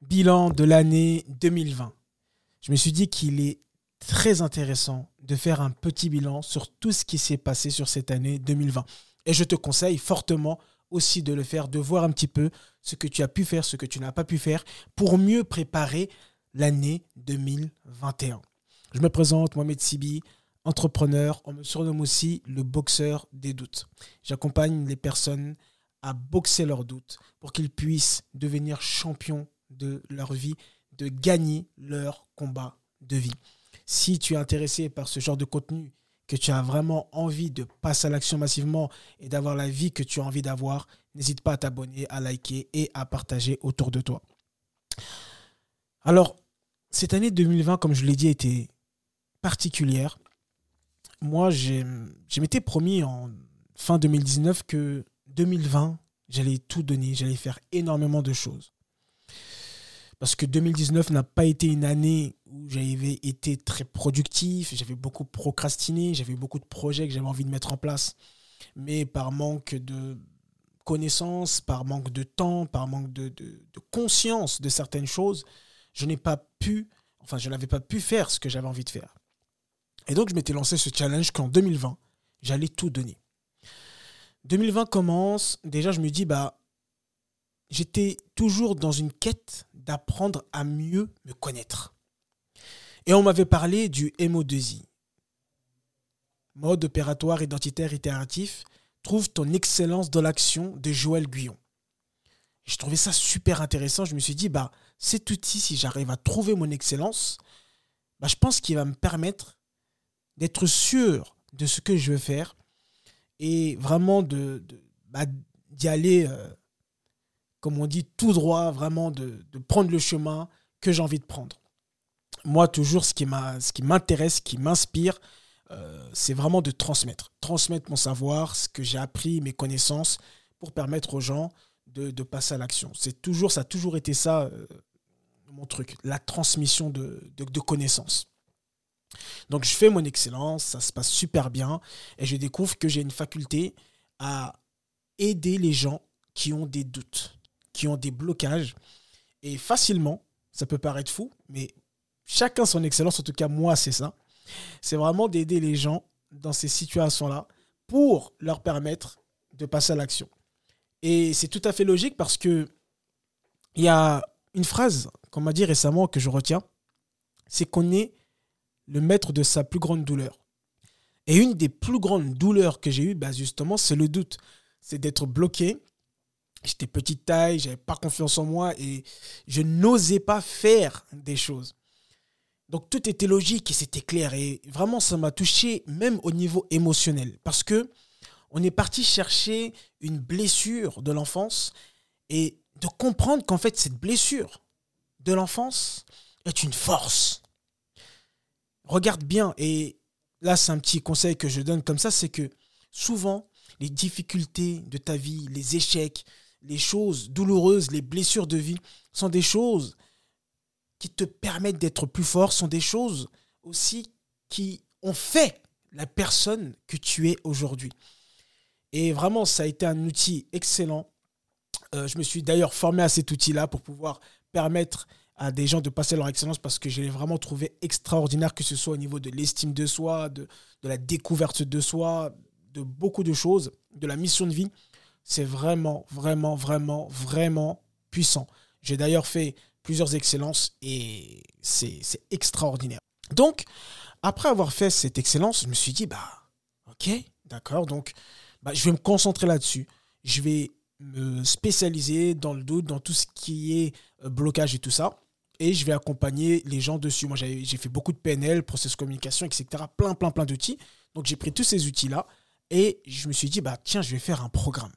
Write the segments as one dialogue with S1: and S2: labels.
S1: bilan de l'année 2020. Je me suis dit qu'il est très intéressant de faire un petit bilan sur tout ce qui s'est passé sur cette année 2020. Et je te conseille fortement aussi de le faire, de voir un petit peu ce que tu as pu faire, ce que tu n'as pas pu faire, pour mieux préparer l'année 2021. Je me présente, Mohamed Sibi, entrepreneur. On me surnomme aussi le boxeur des doutes. J'accompagne les personnes à boxer leurs doutes pour qu'ils puissent devenir champions de leur vie, de gagner leur combat de vie. Si tu es intéressé par ce genre de contenu, que tu as vraiment envie de passer à l'action massivement et d'avoir la vie que tu as envie d'avoir, n'hésite pas à t'abonner, à liker et à partager autour de toi. Alors, cette année 2020, comme je l'ai dit, était particulière. Moi, je m'étais promis en fin 2019 que 2020, j'allais tout donner, j'allais faire énormément de choses. Parce que 2019 n'a pas été une année où j'avais été très productif, j'avais beaucoup procrastiné, j'avais beaucoup de projets que j'avais envie de mettre en place. Mais par manque de connaissances, par manque de temps, par manque de, conscience de certaines choses, je n'ai pas pu, enfin je n'avais pas pu faire ce que j'avais envie de faire. Et donc je m'étais lancé ce challenge qu'en 2020, j'allais tout donner. 2020 commence, déjà je me dis, bah, j'étais toujours dans une quête d'apprendre à mieux me connaître. Et on m'avait parlé du MO2I. Mode opératoire identitaire itératif, trouve ton excellence dans l'action de Joël Guyon. Je trouvais ça super intéressant. Je me suis dit, bah, cet outil, si j'arrive à trouver mon excellence, bah, je pense qu'il va me permettre d'être sûr de ce que je veux faire et vraiment de, bah, d'y aller, euh, comme on dit, tout droit, vraiment de, prendre le chemin que j'ai envie de prendre. Moi, toujours, ce qui, m'intéresse, ce qui m'inspire, euh, c'est vraiment de transmettre. Transmettre mon savoir, ce que j'ai appris, mes connaissances, pour permettre aux gens de, passer à l'action. C'est toujours, ça a toujours été ça, euh, mon truc, la transmission de connaissances. Donc je fais mon excellence, ça se passe super bien et je découvre que j'ai une faculté à aider les gens qui ont des doutes, qui ont des blocages et facilement, ça peut paraître fou, mais chacun son excellence, en tout cas moi c'est ça, c'est vraiment d'aider les gens dans ces situations-là pour leur permettre de passer à l'action. Et c'est tout à fait logique parce que il y a une phrase qu'on m'a dit récemment que je retiens, c'est qu'on est le maître de sa plus grande douleur. Et une des plus grandes douleurs que j'ai eues, bah justement, c'est le doute. C'est d'être bloqué. J'étais petite taille, j'avais pas confiance en moi et je n'osais pas faire des choses. Donc tout était logique et c'était clair. Et vraiment, ça m'a touché même au niveau émotionnel. Parce que on est parti chercher une blessure de l'enfance et de comprendre qu'en fait, cette blessure de l'enfance est une force regarde bien, et là c'est un petit conseil que je donne comme ça, c'est que souvent les difficultés de ta vie, les échecs, les choses douloureuses, les blessures de vie sont des choses qui te permettent d'être plus fort, sont des choses aussi qui ont fait la personne que tu es aujourd'hui. Et vraiment, ça a été un outil excellent. Euh, je me suis d'ailleurs formé à cet outil-là pour pouvoir permettre à des gens de passer leur excellence parce que je l'ai vraiment trouvé extraordinaire, que ce soit au niveau de l'estime de soi, de, de, la découverte de soi, de beaucoup de choses, de la mission de vie. C'est vraiment, vraiment, vraiment, vraiment puissant. J'ai d'ailleurs fait plusieurs excellences et c'est extraordinaire. Donc, après avoir fait cette excellence, je me suis dit, bah, ok, d'accord, donc bah, je vais me concentrer là-dessus. Je vais me spécialiser dans le doute, dans tout ce qui est euh, blocage et tout ça et je vais accompagner les gens dessus. Moi, j'ai fait beaucoup de PNL, process communication, etc. Plein, plein, plein d'outils. Donc, j'ai pris tous ces outils-là et je me suis dit, bah, tiens, je vais faire un programme.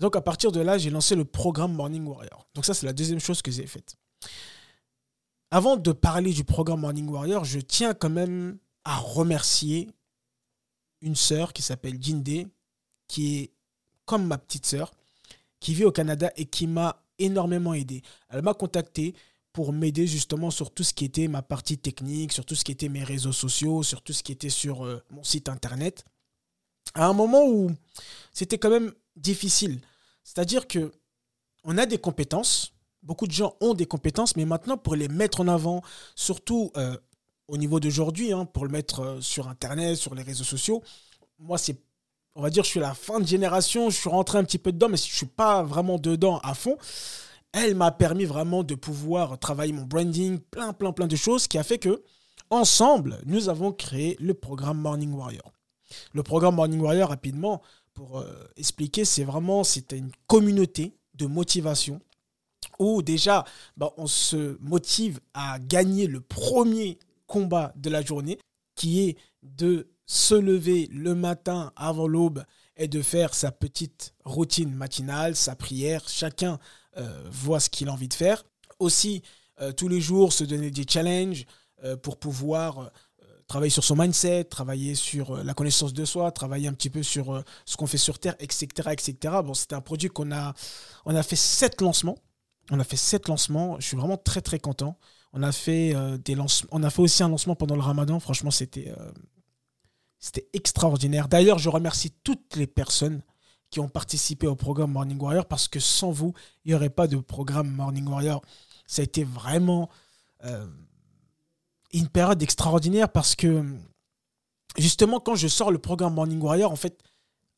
S1: Donc, à partir de là, j'ai lancé le programme Morning Warrior. Donc, ça, c'est la deuxième chose que j'ai faite. Avant de parler du programme Morning Warrior, je tiens quand même à remercier une sœur qui s'appelle Jinde, qui est comme ma petite sœur, qui vit au Canada et qui m'a énormément aidé. Elle m'a contacté pour m'aider justement sur tout ce qui était ma partie technique, sur tout ce qui était mes réseaux sociaux, sur tout ce qui était sur euh, mon site internet. À un moment où c'était quand même difficile. C'est-à-dire que on a des compétences, beaucoup de gens ont des compétences, mais maintenant, pour les mettre en avant, surtout euh, au niveau d'aujourd'hui, hein, pour le mettre euh, sur Internet, sur les réseaux sociaux, moi, c'est, on va dire, je suis la fin de génération, je suis rentré un petit peu dedans, mais je ne suis pas vraiment dedans à fond. Elle m'a permis vraiment de pouvoir travailler mon branding, plein, plein, plein de choses, qui a fait que, ensemble, nous avons créé le programme Morning Warrior. Le programme Morning Warrior, rapidement, euh, expliquer, c'est vraiment, c'était une communauté de motivation où déjà, bah, on se motive à gagner le premier combat de la journée, qui est de se lever le matin avant l'aube et de faire sa petite routine matinale, sa prière. Chacun euh, voit ce qu'il a envie de faire. Aussi, euh, tous les jours, se donner des challenges pour pouvoir travailler sur son mindset, travailler sur la connaissance de soi, travailler un petit peu sur ce qu'on fait sur Terre, etc. etc. Bon, c'était un produit qu'on a, on a fait sept lancements. On a fait sept lancements. Je suis vraiment très très content. On a fait des lancements. On a fait aussi un lancement pendant le Ramadan. Franchement, c'était c'était extraordinaire. D'ailleurs, je remercie toutes les personnes qui ont participé au programme Morning Warrior parce que sans vous, il n'y aurait pas de programme Morning Warrior. Ça a été vraiment euh, une période extraordinaire parce que justement, quand je sors le programme Morning Warrior, en fait,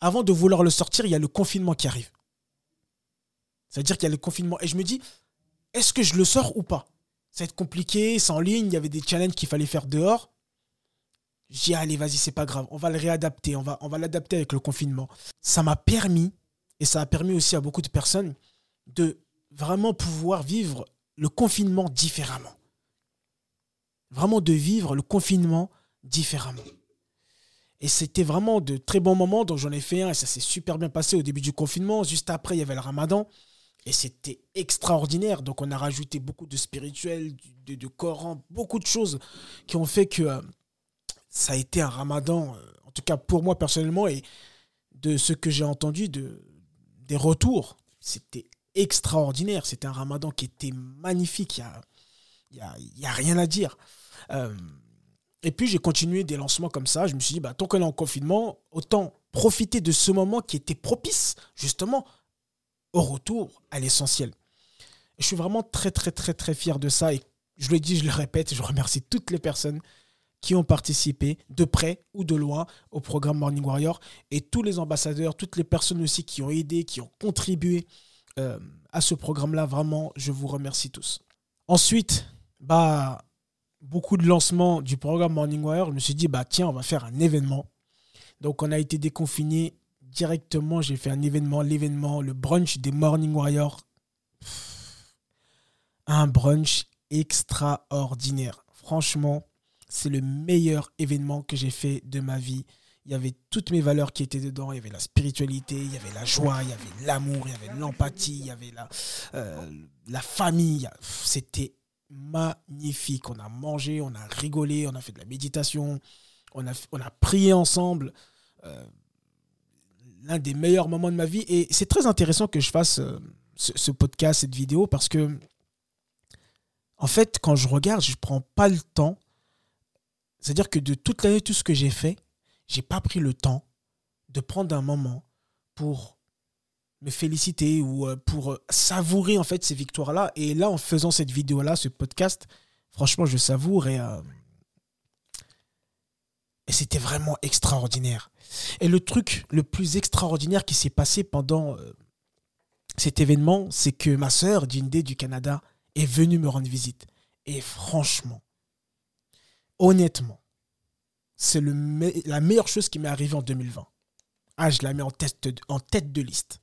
S1: avant de vouloir le sortir, il y a le confinement qui arrive. C'est-à-dire qu'il y a le confinement. Et je me dis, est-ce que je le sors ou pas? Ça va être compliqué, c'est en ligne, il y avait des challenges qu'il fallait faire dehors. J'ai dit, allez, vas-y, c'est pas grave, on va le réadapter, on va, on va l'adapter avec le confinement. Ça m'a permis, et ça a permis aussi à beaucoup de personnes, de vraiment pouvoir vivre le confinement différemment. Vraiment de vivre le confinement différemment. Et c'était vraiment de très bons moments, donc j'en ai fait un et ça s'est super bien passé au début du confinement. Juste après, il y avait le ramadan. Et c'était extraordinaire. Donc on a rajouté beaucoup de spirituel, de, Coran, beaucoup de choses qui ont fait que euh, ça a été un ramadan, euh, en tout cas pour moi personnellement, et de ce que j'ai entendu de, des retours, c'était extraordinaire. C'était un ramadan qui était magnifique. Il n'y a, y a, rien à dire. Euh, et puis j'ai continué des lancements comme ça. Je me suis dit, bah, tant qu'on est en confinement, autant profiter de ce moment qui était propice justement au retour à l'essentiel. Je suis vraiment très très très très fier de ça et je le dis, je le répète, je remercie toutes les personnes qui ont participé de près ou de loin au programme Morning Warrior et tous les ambassadeurs, toutes les personnes aussi qui ont aidé, qui ont contribué euh, à ce programme-là. Vraiment, je vous remercie tous. Ensuite, bah, beaucoup de lancements du programme Morning Warrior. Je me suis dit, bah, tiens, on va faire un événement. Donc, on a été déconfiné directement. J'ai fait un événement, l'événement, le brunch des Morning Warriors. Un brunch extraordinaire. Franchement, c'est le meilleur événement que j'ai fait de ma vie. Il y avait toutes mes valeurs qui étaient dedans. Il y avait la spiritualité, il y avait la joie, il y avait l'amour, il y avait l'empathie, il y avait la, euh, la famille. C'était magnifique. On a mangé, on a rigolé, on a fait de la méditation, on a, on a prié ensemble. Euh, l'un des meilleurs moments de ma vie. Et c'est très intéressant que je fasse euh, ce, podcast, cette vidéo, parce que, en fait, quand je regarde, je ne prends pas le temps c'est-à-dire que de toute l'année, tout ce que j'ai fait, j'ai pas pris le temps de prendre un moment pour me féliciter ou euh, pour euh, savourer en fait ces victoires-là. Et là, en faisant cette vidéo-là, ce podcast, franchement, je savoure et, euh, et c'était vraiment extraordinaire. Et le truc le plus extraordinaire qui s'est passé pendant cet événement, c'est que ma sœur, Dindé du Canada, est venue me rendre visite. Et franchement, honnêtement, c'est la meilleure chose qui m'est arrivée en 2020. Ah, je la mets en tête, en tête de liste.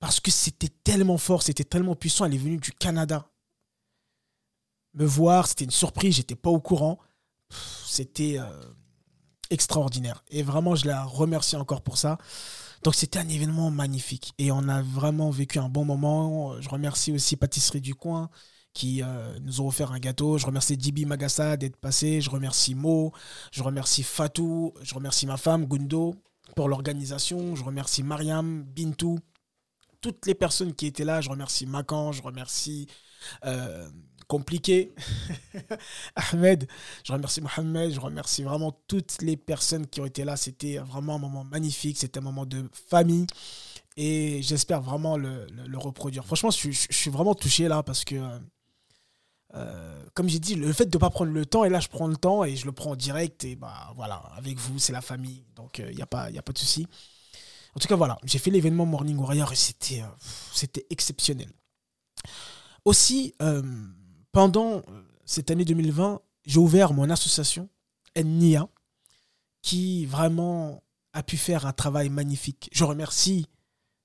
S1: Parce que c'était tellement fort, c'était tellement puissant. Elle est venue du Canada me voir. C'était une surprise, j'étais pas au courant. C'était euh, extraordinaire. Et vraiment, je la remercie encore pour ça. Donc, c'était un événement magnifique. Et on a vraiment vécu un bon moment. Je remercie aussi Pâtisserie du Coin qui euh, nous ont offert un gâteau. Je remercie Dibi Magassa d'être passé. Je remercie Mo. Je remercie Fatou. Je remercie ma femme Gundo pour l'organisation. Je remercie Mariam, Bintou, toutes les personnes qui étaient là. Je remercie Macan. Je remercie euh, Compliqué, Ahmed. Je remercie Mohamed. Je remercie vraiment toutes les personnes qui ont été là. C'était vraiment un moment magnifique. C'était un moment de famille. et j'espère vraiment le, reproduire. Franchement, je, suis vraiment touché là parce que, euh, comme j'ai dit, le fait de ne pas prendre le temps, et là je prends le temps et je le prends en direct, et bah voilà, avec vous, c'est la famille, donc il n'y a, pas, a pas de souci. En tout cas, voilà, j'ai fait l'événement Morning Warrior et c'était c'était exceptionnel. Aussi, pendant cette année 2020, j'ai ouvert mon association, NIA, qui vraiment a pu faire un travail magnifique. Je remercie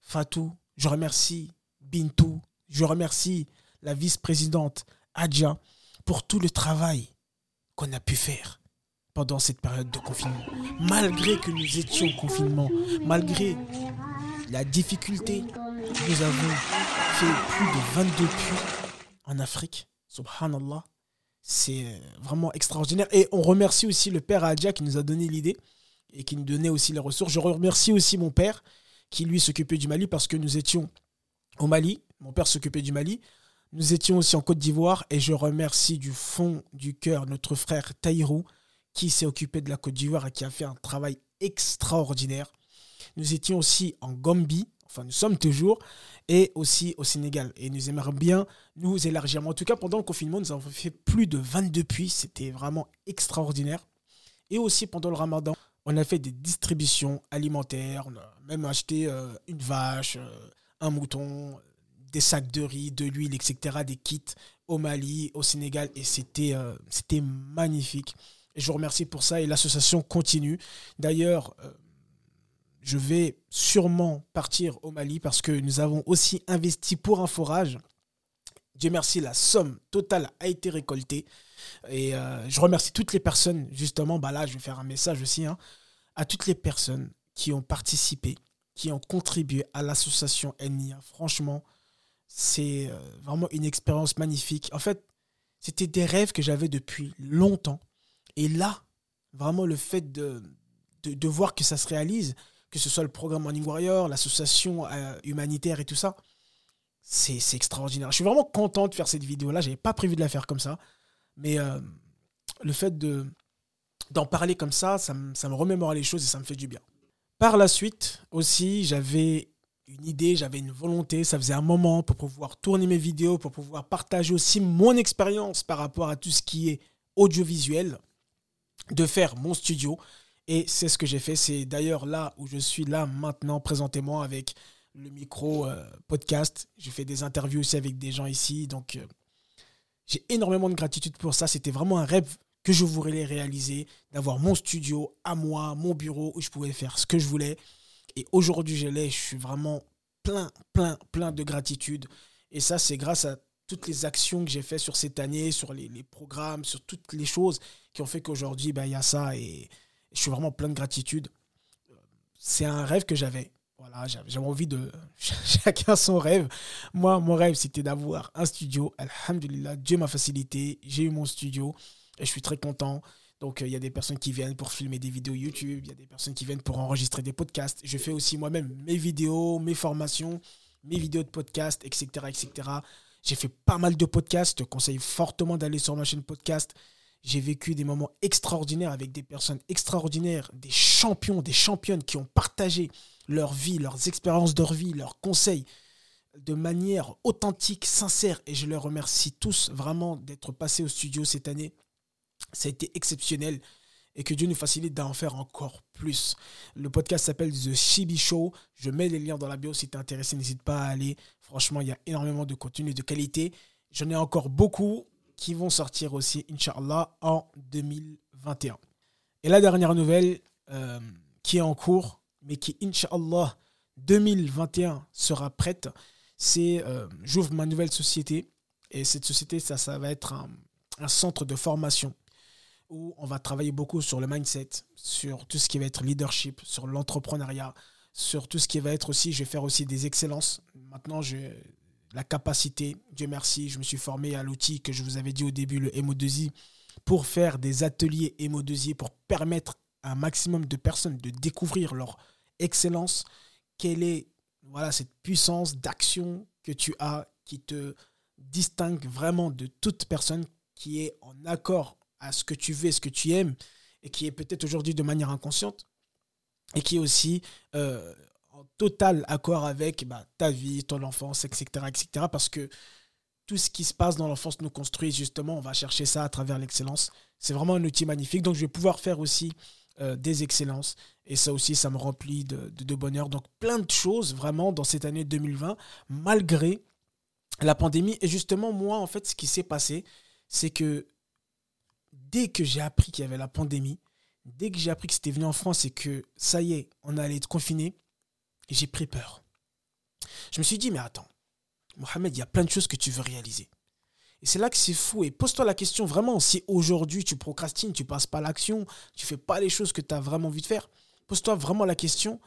S1: Fatou, je remercie Bintou, je remercie la vice-présidente Adja pour tout le travail qu'on a pu faire pendant cette période de confinement. Malgré que nous étions en confinement, malgré la difficulté, nous avons fait plus de 22 puits en Afrique. Subhanallah. C'est vraiment extraordinaire. Et on remercie aussi le père Adja qui nous a donné l'idée et qui nous donnait aussi les ressources. Je remercie aussi mon père qui lui s'occupait du Mali parce que nous étions au Mali. Mon père s'occupait du Mali. Nous étions aussi en Côte d'Ivoire et je remercie du fond du cœur notre frère Taïrou qui s'est occupé de la Côte d'Ivoire et qui a fait un travail extraordinaire. Nous étions aussi en Gambie, enfin nous sommes toujours, et aussi au Sénégal. Et nous aimerions bien nous élargir. en tout cas, pendant le confinement, nous avons fait plus de 22 puits. C'était vraiment extraordinaire. Et aussi pendant le ramadan, on a fait des distributions alimentaires. On a même acheté euh, une vache, euh, un mouton, des sacs de riz, de l'huile, etc. Des kits au Mali, au Sénégal. Et c'était euh, magnifique. Et je vous remercie pour ça. Et l'association continue. D'ailleurs, je vais sûrement partir au Mali parce que nous avons aussi investi pour un forage. Dieu merci, la somme totale a été récoltée. Et euh, je remercie toutes les personnes, justement, bah là je vais faire un message aussi, hein, à toutes les personnes qui ont participé, qui ont contribué à l'association NIA. Franchement, c'est euh, vraiment une expérience magnifique. En fait, c'était des rêves que j'avais depuis longtemps. Et là, vraiment le fait de, voir que ça se réalise, que ce soit le programme Morning Warrior, l'association euh, humanitaire et tout ça. C'est extraordinaire. Je suis vraiment content de faire cette vidéo-là. J'avais pas prévu de la faire comme ça. Mais euh, le fait de d'en parler comme ça, ça me, ça me remémore les choses et ça me fait du bien. Par la suite aussi, j'avais une idée, j'avais une volonté, ça faisait un moment pour pouvoir tourner mes vidéos, pour pouvoir partager aussi mon expérience par rapport à tout ce qui est audiovisuel, de faire mon studio. Et c'est ce que j'ai fait. C'est d'ailleurs là où je suis là maintenant, présentément, avec le micro euh, podcast. J'ai fait des interviews aussi avec des gens ici. Donc, euh, j'ai énormément de gratitude pour ça. C'était vraiment un rêve que je voulais réaliser, d'avoir mon studio à moi, mon bureau où je pouvais faire ce que je voulais. Et aujourd'hui, je l'ai. Je suis vraiment plein, plein, plein de gratitude. Et ça, c'est grâce à toutes les actions que j'ai faites sur cette année, sur les, programmes, sur toutes les choses qui ont fait qu'aujourd'hui, ben, il y a ça. Et, je suis vraiment plein de gratitude. C'est un rêve que j'avais. Voilà, j'avais envie de. Chacun son rêve. Moi, mon rêve, c'était d'avoir un studio. Alhamdulillah, Dieu m'a facilité. J'ai eu mon studio et je suis très content. Donc, euh, il y a des personnes qui viennent pour filmer des vidéos YouTube. Il y a des personnes qui viennent pour enregistrer des podcasts. Je fais aussi moi-même mes vidéos, mes formations, mes vidéos de podcast, etc. etc. J'ai fait pas mal de podcasts. Je te conseille fortement d'aller sur ma chaîne podcast. J'ai vécu des moments extraordinaires avec des personnes extraordinaires, des champions, des championnes qui ont partagé leur vie, leurs expériences de vie, leurs conseils de manière authentique, sincère. Et je leur remercie tous vraiment d'être passés au studio cette année. Ça a été exceptionnel et que Dieu nous facilite d'en faire encore plus. Le podcast s'appelle The Chibi Show. Je mets les liens dans la bio si tu es intéressé, n'hésite pas à aller. Franchement, il y a énormément de contenu de qualité. J'en ai encore beaucoup qui vont sortir aussi, Inch'Allah, en 2021. Et la dernière nouvelle euh, qui est en cours, mais qui, Inch'Allah, 2021 sera prête, c'est euh, j'ouvre ma nouvelle société. Et cette société, ça, va être un centre de formation où on va travailler beaucoup sur le mindset, sur tout ce qui va être leadership, sur l'entrepreneuriat, sur tout ce qui va être aussi, je vais faire aussi des excellences. Maintenant, je, la capacité. Dieu merci, je me suis formé à l'outil que je vous avais dit au début, le MO2I, pour faire des ateliers MO2I, pour permettre à un maximum de personnes de découvrir leur excellence. Quelle est voilà, cette puissance d'action que tu as qui te distingue vraiment de toute personne qui est en accord à ce que tu veux, ce que tu aimes, et qui est peut-être aujourd'hui de manière inconsciente, et qui est aussi euh, en total accord avec bah, ta vie, ton enfance, etc., etc. Parce que tout ce qui se passe dans l'enfance nous construit, justement, on va chercher ça à travers l'excellence. C'est vraiment un outil magnifique. Donc, je vais pouvoir faire aussi euh, des excellences. Et ça aussi, ça me remplit de, bonheur. Donc, plein de choses, vraiment, dans cette année 2020, malgré la pandémie. Et justement, moi, en fait, ce qui s'est passé, c'est que dès que j'ai appris qu'il y avait la pandémie, dès que j'ai appris que c'était venu en France et que ça y est, on allait être confiné, j'ai pris peur. Je me suis dit, mais attends, Mohamed, il y a plein de choses que tu veux réaliser. Et c'est là que c'est fou. Et pose-toi la question vraiment, si aujourd'hui tu procrastines, tu passes pas l'action, tu fais pas les choses que tu as vraiment envie de faire, pose-toi vraiment la question,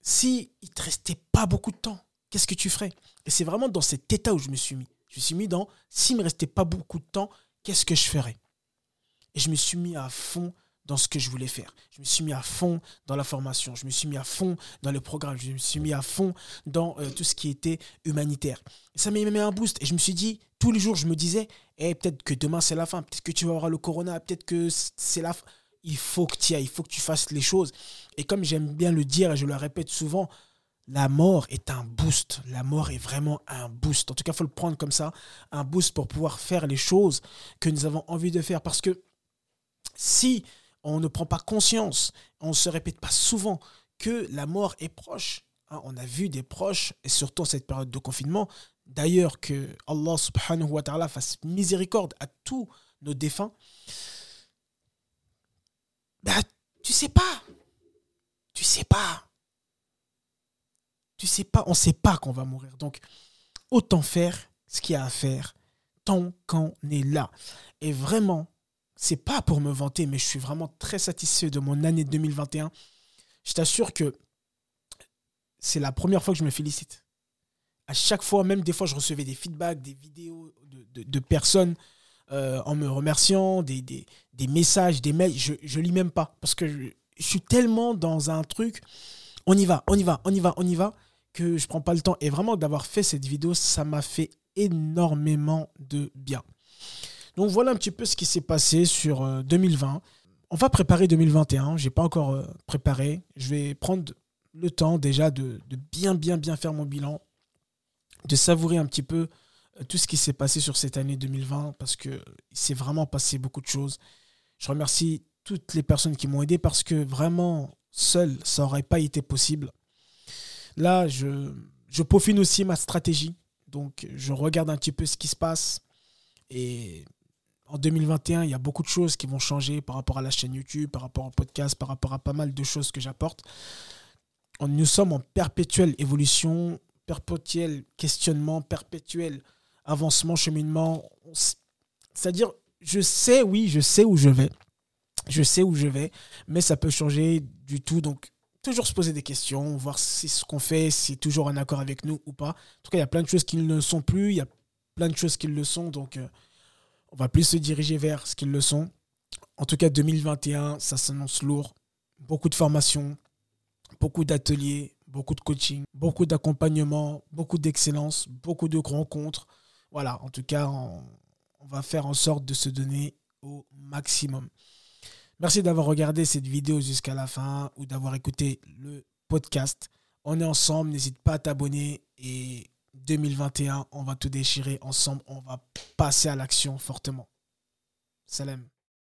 S1: si il te restait pas beaucoup de temps, qu'est-ce que tu ferais? Et c'est vraiment dans cet état où je me suis mis. Je me suis mis dans, s'il me restait pas beaucoup de temps, qu'est-ce que je ferais? Et je me suis mis à fond dans ce que je voulais faire. Je me suis mis à fond dans la formation, je me suis mis à fond dans le programme, je me suis mis à fond dans euh, tout ce qui était humanitaire. ça m'a mis un boost et je me suis dit, tous les jours, je me disais, eh, peut-être que demain c'est la fin, peut-être que tu vas avoir le corona, peut-être que c'est la fin. Il faut que tu ailles, il faut que tu fasses les choses. Et comme j'aime bien le dire et je le répète souvent, la mort est un boost. La mort est vraiment un boost. En tout cas, il faut le prendre comme ça, un boost pour pouvoir faire les choses que nous avons envie de faire. Parce que si on ne prend pas conscience, on ne se répète pas souvent que la mort est proche. Hein, on a vu des proches, et surtout cette période de confinement, d'ailleurs que Allah subhanahu wa ta'ala fasse miséricorde à tous nos défunts. Bah, tu sais pas. Tu sais pas. Tu sais pas, on ne sait pas qu'on va mourir. Donc, autant faire ce qu'il y a à faire tant qu'on est là. Et vraiment, c'est pas pour me vanter, mais je suis vraiment très satisfait de mon année 2021. Je t'assure que c'est la première fois que je me félicite. À chaque fois, même des fois, je recevais des feedbacks, des vidéos de, personnes euh, en me remerciant, des, des, messages, des mails. Je, je lis même pas parce que je, suis tellement dans un truc. On y va, on y va, on y va, on y va, que je prends pas le temps. Et vraiment, d'avoir fait cette vidéo, ça m'a fait énormément de bien. Donc voilà un petit peu ce qui s'est passé sur 2020. Euh, On va préparer 2021. Je n'ai pas encore euh, préparé. Je vais prendre le temps déjà de, bien, bien, bien faire mon bilan, de savourer un petit peu euh, tout ce qui s'est passé sur cette année 2020 parce qu'il s'est vraiment passé beaucoup de choses. Je remercie toutes les personnes qui m'ont aidé parce que vraiment, seul, ça n'aurait pas été possible. Là, je, je peaufine aussi ma stratégie. Donc, je regarde un petit peu ce qui se passe. Et en 2021, il y a beaucoup de choses qui vont changer par rapport à la chaîne YouTube, par rapport au podcast, par rapport à pas mal de choses que j'apporte. Nous sommes en perpétuelle évolution, perpétuel questionnement, perpétuel avancement, cheminement. C'est-à-dire, je sais, oui, je sais où je vais. Je sais où je vais, mais ça peut changer du tout. Donc, toujours se poser des questions, voir si ce qu'on fait, c'est toujours en accord avec nous ou pas. En tout cas, il y a plein de choses qui ne sont plus, il y a plein de choses qui le sont. Donc, euh, on va plus se diriger vers ce qu'ils le sont. En tout cas, 2021, ça s'annonce lourd. Beaucoup de formations, beaucoup d'ateliers, beaucoup de coaching, beaucoup d'accompagnement, beaucoup d'excellence, beaucoup de rencontres. Voilà, en tout cas, on, va faire en sorte de se donner au maximum. Merci d'avoir regardé cette vidéo jusqu'à la fin ou d'avoir écouté le podcast. On est ensemble, n'hésite pas à t'abonner et 2021, on va tout déchirer ensemble, on va passer à l'action fortement. Salam.